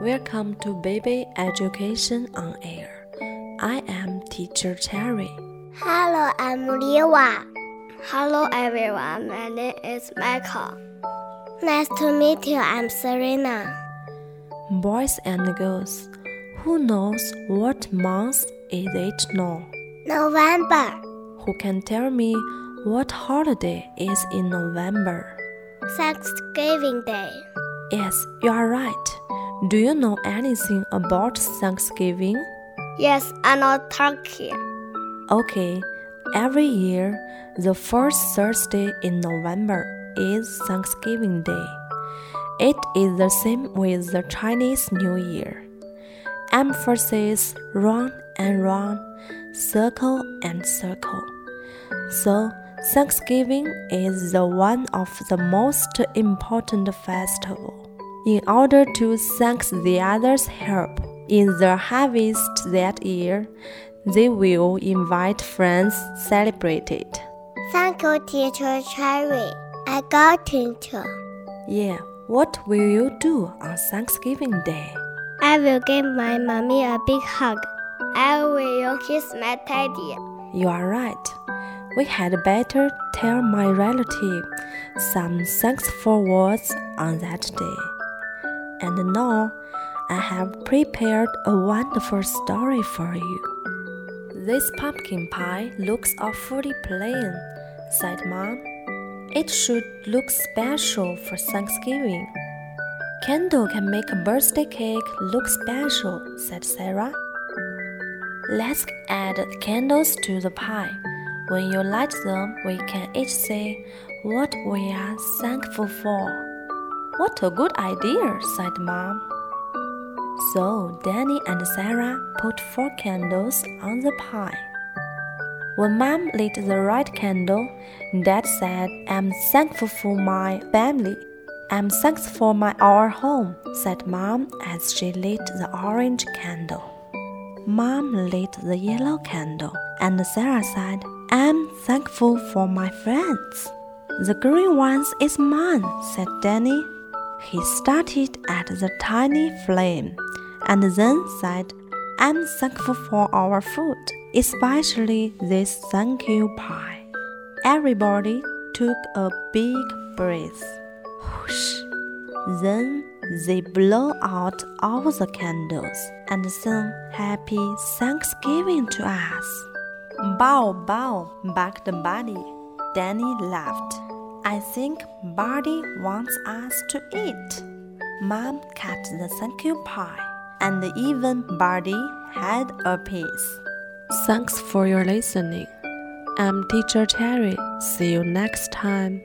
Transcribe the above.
Welcome to Baby Education on Air. I am Teacher Cherry. Hello, I'm Liwa. Hello, everyone. My name is Michael. Nice to meet you. I'm Serena. Boys and girls, who knows what month is it now? November. Who can tell me what holiday is in November? Thanksgiving Day. Yes, you are right. Do you know anything about Thanksgiving? Yes, I know Turkey. Okay, every year, the first Thursday in November is Thanksgiving Day. It is the same with the Chinese New Year. Emphasis round and round, circle and circle. So, Thanksgiving is the one of the most important festival. In order to thank the others' help in the harvest that year, they will invite friends celebrate it. Thank you, Teacher Cherry. I got it. Yeah, what will you do on Thanksgiving Day? I will give my mommy a big hug. I will kiss my teddy. You are right. We had better tell my relative some thankful words on that day. And now I have prepared a wonderful story for you. This pumpkin pie looks awfully plain, said Mom. It should look special for Thanksgiving. Candle can make a birthday cake look special, said Sarah. Let's add candles to the pie. When you light them, we can each say what we are thankful for. What a good idea, said Mom. So Danny and Sarah put four candles on the pie. When Mom lit the red candle, Dad said, I'm thankful for my family. I'm thankful for my our home, said Mom as she lit the orange candle. Mom lit the yellow candle, and Sarah said, I'm thankful for my friends. The green ones is mine, said Danny. He started at the tiny flame and then said, I'm thankful for our food, especially this thank you pie. Everybody took a big breath. Whoosh. Then they blow out all the candles and sing Happy Thanksgiving to us. Bow, bow, barked Buddy. Danny laughed. I think Buddy wants us to eat. Mom cut the thank you pie, and even Buddy had a piece. Thanks for your listening. I'm Teacher Terry. See you next time.